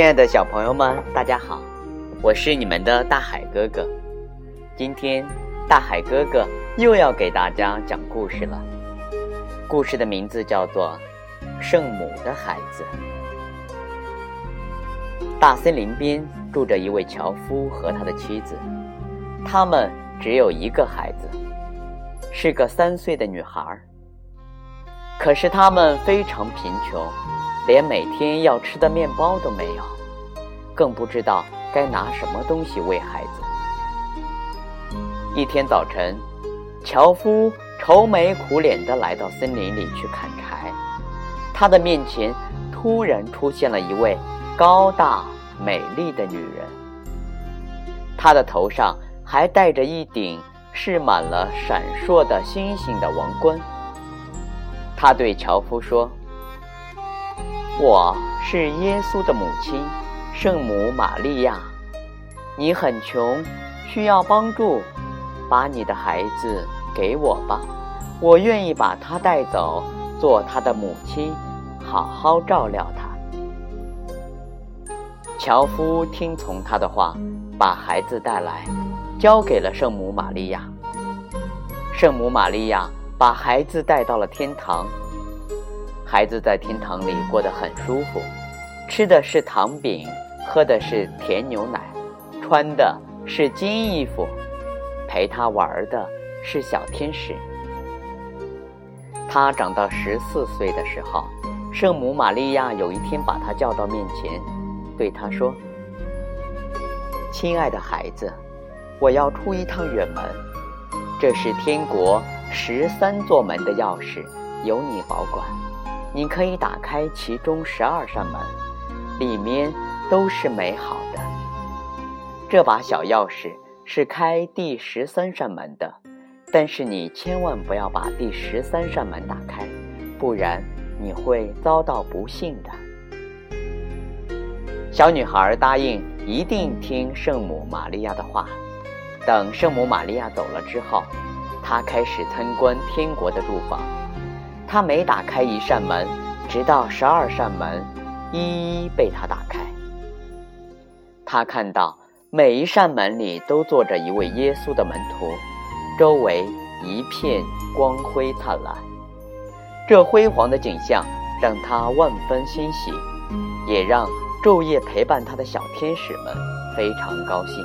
亲爱的小朋友们，大家好，我是你们的大海哥哥。今天，大海哥哥又要给大家讲故事了。故事的名字叫做《圣母的孩子》。大森林边住着一位樵夫和他的妻子，他们只有一个孩子，是个三岁的女孩。可是他们非常贫穷。连每天要吃的面包都没有，更不知道该拿什么东西喂孩子。一天早晨，樵夫愁眉苦脸地来到森林里去砍柴，他的面前突然出现了一位高大美丽的女人，她的头上还戴着一顶饰满了闪烁的星星的王冠。他对樵夫说。我是耶稣的母亲，圣母玛利亚。你很穷，需要帮助，把你的孩子给我吧，我愿意把他带走，做他的母亲，好好照料他。樵夫听从他的话，把孩子带来，交给了圣母玛利亚。圣母玛利亚把孩子带到了天堂。孩子在天堂里过得很舒服，吃的是糖饼，喝的是甜牛奶，穿的是金衣服，陪他玩的是小天使。他长到十四岁的时候，圣母玛利亚有一天把他叫到面前，对他说：“亲爱的孩子，我要出一趟远门，这是天国十三座门的钥匙，由你保管。”你可以打开其中十二扇门，里面都是美好的。这把小钥匙是开第十三扇门的，但是你千万不要把第十三扇门打开，不然你会遭到不幸的。小女孩答应一定听圣母玛利亚的话。等圣母玛利亚走了之后，她开始参观天国的住房。她每打开一扇门，直到十二扇门一一被他打开。他看到每一扇门里都坐着一位耶稣的门徒，周围一片光辉灿烂。这辉煌的景象让他万分欣喜，也让昼夜陪伴他的小天使们非常高兴。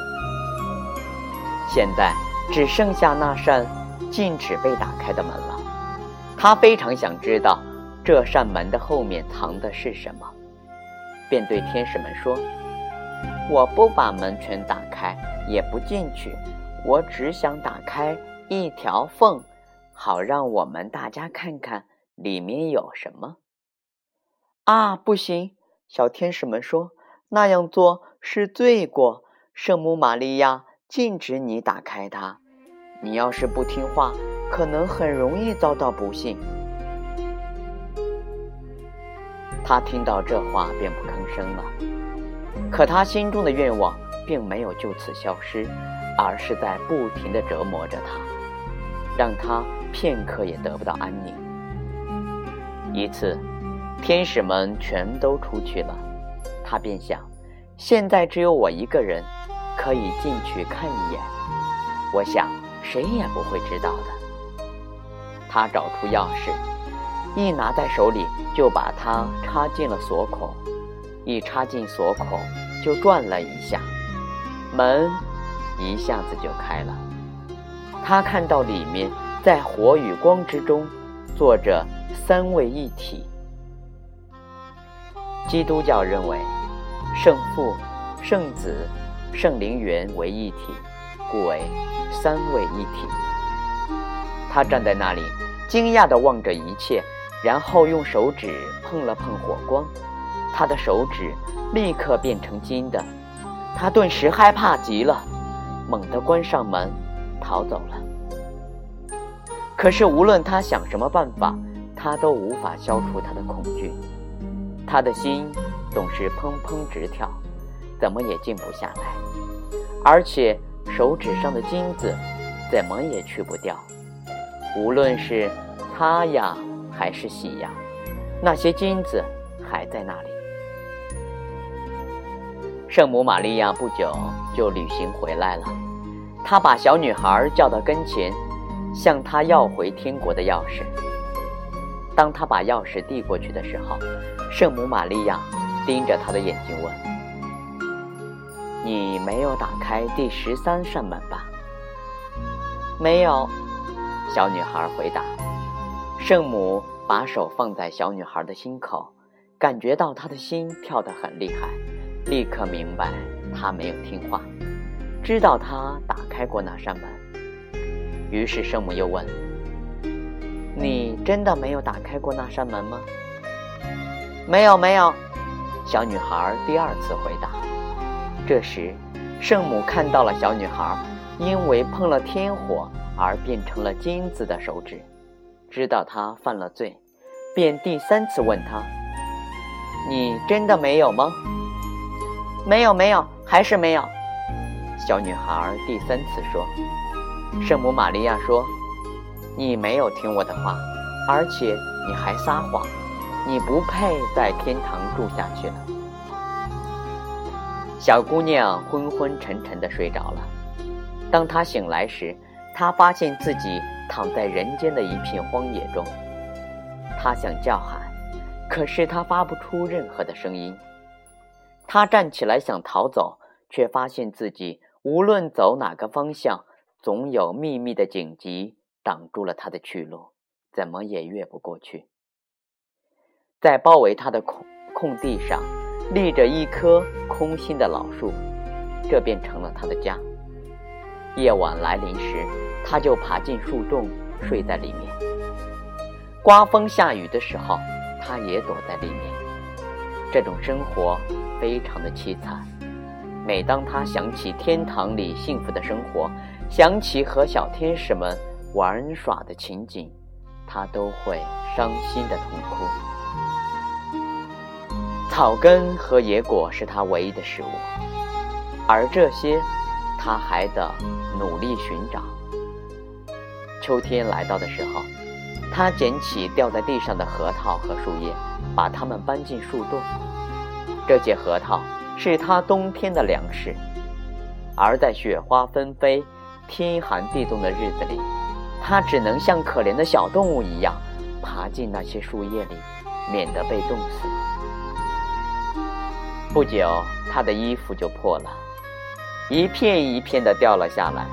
现在只剩下那扇禁止被打开的门了。他非常想知道这扇门的后面藏的是什么，便对天使们说：“我不把门全打开，也不进去，我只想打开一条缝，好让我们大家看看里面有什么。”啊，不行！小天使们说：“那样做是罪过，圣母玛利亚禁止你打开它。你要是不听话。”可能很容易遭到不幸。他听到这话便不吭声了。可他心中的愿望并没有就此消失，而是在不停地折磨着他，让他片刻也得不到安宁。一次，天使们全都出去了，他便想：现在只有我一个人可以进去看一眼。我想，谁也不会知道的。他找出钥匙，一拿在手里就把它插进了锁孔，一插进锁孔就转了一下，门一下子就开了。他看到里面在火与光之中坐着三位一体。基督教认为圣父、圣子、圣灵元为一体，故为三位一体。他站在那里。惊讶地望着一切，然后用手指碰了碰火光，他的手指立刻变成金的。他顿时害怕极了，猛地关上门，逃走了。可是无论他想什么办法，他都无法消除他的恐惧。他的心总是砰砰直跳，怎么也静不下来，而且手指上的金子怎么也去不掉。无论是他呀，还是喜呀，那些金子还在那里。圣母玛利亚不久就旅行回来了，她把小女孩叫到跟前，向她要回天国的钥匙。当她把钥匙递过去的时候，圣母玛利亚盯着她的眼睛问：“你没有打开第十三扇门吧？”“没有。”小女孩回答。圣母把手放在小女孩的心口，感觉到她的心跳得很厉害，立刻明白她没有听话，知道她打开过那扇门。于是圣母又问：“你真的没有打开过那扇门吗？”“没有，没有。”小女孩第二次回答。这时，圣母看到了小女孩因为碰了天火而变成了金子的手指。知道她犯了罪，便第三次问她：“你真的没有吗？”“没有，没有，还是没有。”小女孩第三次说。圣母玛利亚说：“你没有听我的话，而且你还撒谎，你不配在天堂住下去了。”小姑娘昏昏沉沉地睡着了。当她醒来时，她发现自己。躺在人间的一片荒野中，她想叫喊，可是她发不出任何的声音。他站起来想逃走，却发现自己无论走哪个方向，总有密密的荆棘挡住了他的去路，怎么也越不过去。在包围他的空空地上，立着一棵空心的老树，这便成了他的家。夜晚来临时，他就爬进树洞，睡在里面。刮风下雨的时候，他也躲在里面。这种生活非常的凄惨。每当他想起天堂里幸福的生活，想起和小天使们玩耍的情景，他都会伤心的痛哭。草根和野果是他唯一的食物，而这些。他还得努力寻找。秋天来到的时候，他捡起掉在地上的核桃和树叶，把它们搬进树洞。这些核桃是他冬天的粮食。而在雪花纷飞、天寒地冻的日子里，他只能像可怜的小动物一样，爬进那些树叶里，免得被冻死。不久，他的衣服就破了。一片一片的掉了下来。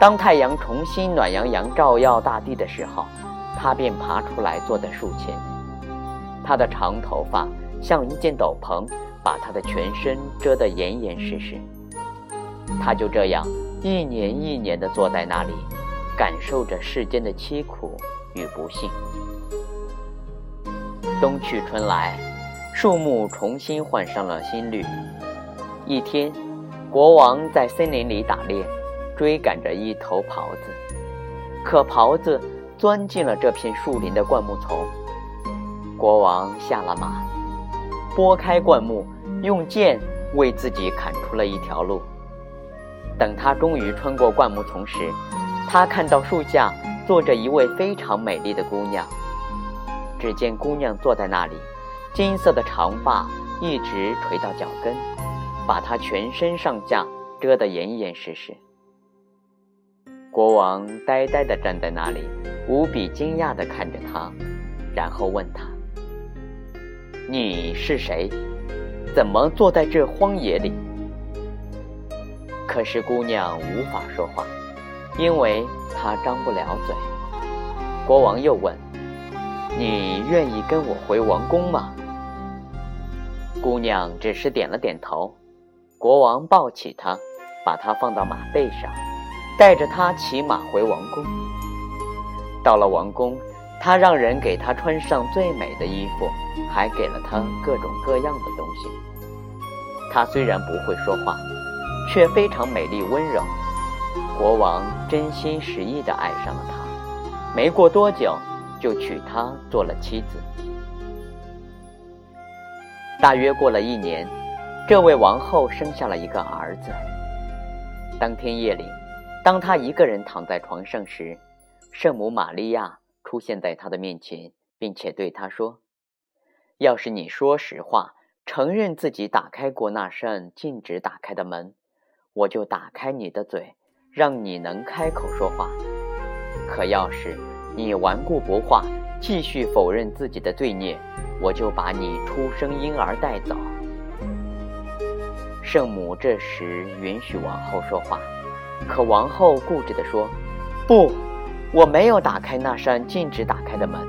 当太阳重新暖洋洋照耀大地的时候，他便爬出来，坐在树前。他的长头发像一件斗篷，把他的全身遮得严严实实。他就这样一年一年地坐在那里，感受着世间的凄苦与不幸。冬去春来，树木重新换上了新绿。一天。国王在森林里打猎，追赶着一头狍子，可狍子钻进了这片树林的灌木丛。国王下了马，拨开灌木，用剑为自己砍出了一条路。等他终于穿过灌木丛时，他看到树下坐着一位非常美丽的姑娘。只见姑娘坐在那里，金色的长发一直垂到脚跟。把她全身上下遮得严严实实。国王呆呆地站在那里，无比惊讶地看着他，然后问他：“你是谁？怎么坐在这荒野里？”可是姑娘无法说话，因为她张不了嘴。国王又问：“你愿意跟我回王宫吗？”姑娘只是点了点头。国王抱起她，把她放到马背上，带着他骑马回王宫。到了王宫，他让人给他穿上最美的衣服，还给了他各种各样的东西。他虽然不会说话，却非常美丽温柔。国王真心实意地爱上了她，没过多久就娶她做了妻子。大约过了一年。这位王后生下了一个儿子。当天夜里，当他一个人躺在床上时，圣母玛利亚出现在他的面前，并且对他说：“要是你说实话，承认自己打开过那扇禁止打开的门，我就打开你的嘴，让你能开口说话。可要是你顽固不化，继续否认自己的罪孽，我就把你出生婴儿带走。圣母这时允许王后说话，可王后固执地说：“不，我没有打开那扇禁止打开的门。”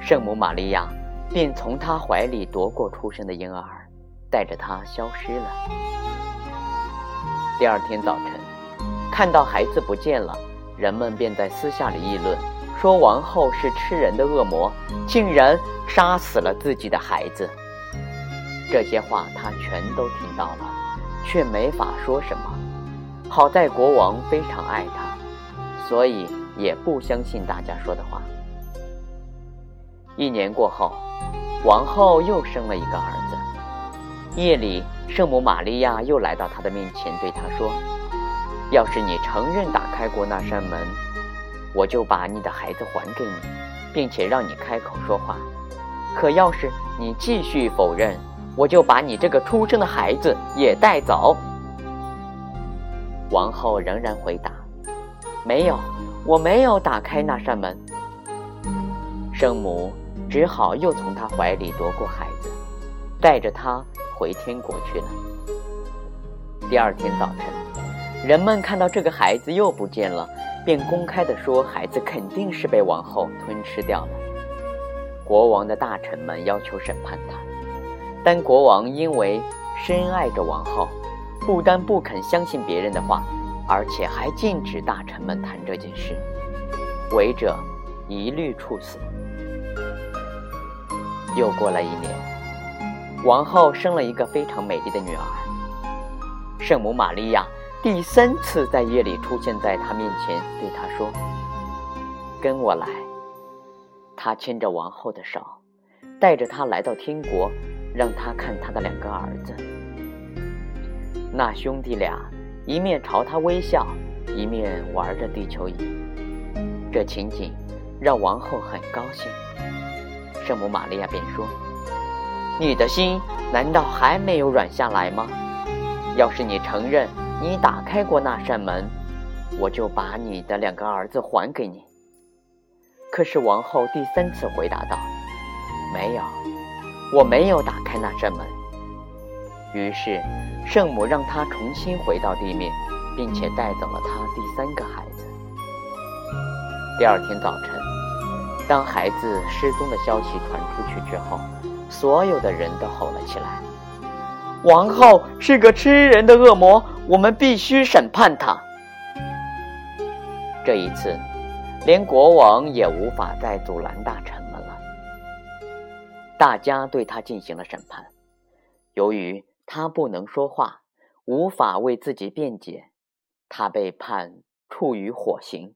圣母玛利亚便从她怀里夺过出生的婴儿，带着他消失了。第二天早晨，看到孩子不见了。人们便在私下里议论，说王后是吃人的恶魔，竟然杀死了自己的孩子。这些话她全都听到了，却没法说什么。好在国王非常爱他，所以也不相信大家说的话。一年过后，王后又生了一个儿子。夜里，圣母玛利亚又来到他的面前，对他说。要是你承认打开过那扇门，我就把你的孩子还给你，并且让你开口说话。可要是你继续否认，我就把你这个出生的孩子也带走。王后仍然回答：“没有，我没有打开那扇门。”圣母只好又从他怀里夺过孩子，带着他回天国去了。第二天早晨。人们看到这个孩子又不见了，便公开的说孩子肯定是被王后吞吃掉了。国王的大臣们要求审判他，但国王因为深爱着王后，不但不肯相信别人的话，而且还禁止大臣们谈这件事，违者一律处死。又过了一年，王后生了一个非常美丽的女儿，圣母玛利亚。第三次在夜里出现在他面前，对他说：“跟我来。”他牵着王后的手，带着她来到天国，让她看她的两个儿子。那兄弟俩一面朝他微笑，一面玩着地球仪。这情景让王后很高兴。圣母玛利亚便说：“你的心难道还没有软下来吗？要是你承认……”你打开过那扇门，我就把你的两个儿子还给你。可是王后第三次回答道：“没有，我没有打开那扇门。”于是圣母让他重新回到地面，并且带走了他第三个孩子。第二天早晨，当孩子失踪的消息传出去之后，所有的人都吼了起来。王后是个吃人的恶魔，我们必须审判她。这一次，连国王也无法再阻拦大臣们了。大家对他进行了审判。由于他不能说话，无法为自己辩解，他被判处于火刑。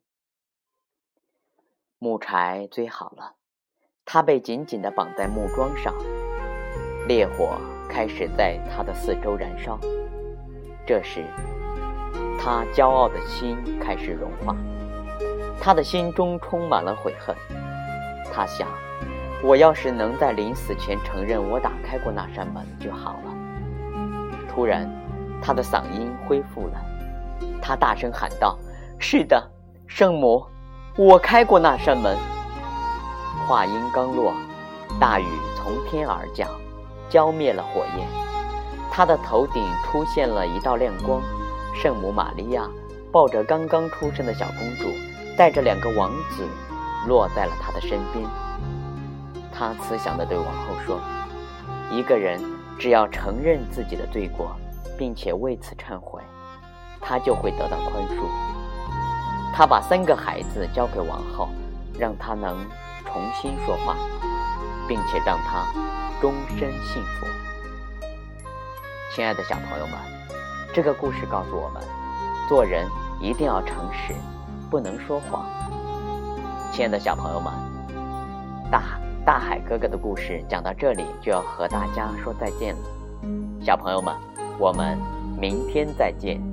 木柴堆好了，他被紧紧地绑在木桩上，烈火。开始在他的四周燃烧。这时，他骄傲的心开始融化，他的心中充满了悔恨。他想：我要是能在临死前承认我打开过那扇门就好了。突然，他的嗓音恢复了，他大声喊道：“是的，圣母，我开过那扇门。”话音刚落，大雨从天而降。浇灭了火焰，他的头顶出现了一道亮光。圣母玛利亚抱着刚刚出生的小公主，带着两个王子，落在了他的身边。他慈祥地对王后说：“一个人只要承认自己的罪过，并且为此忏悔，他就会得到宽恕。”他把三个孩子交给王后，让她能重新说话，并且让他。终身幸福，亲爱的小朋友们，这个故事告诉我们，做人一定要诚实，不能说谎。亲爱的小朋友们，大大海哥哥的故事讲到这里就要和大家说再见了，小朋友们，我们明天再见。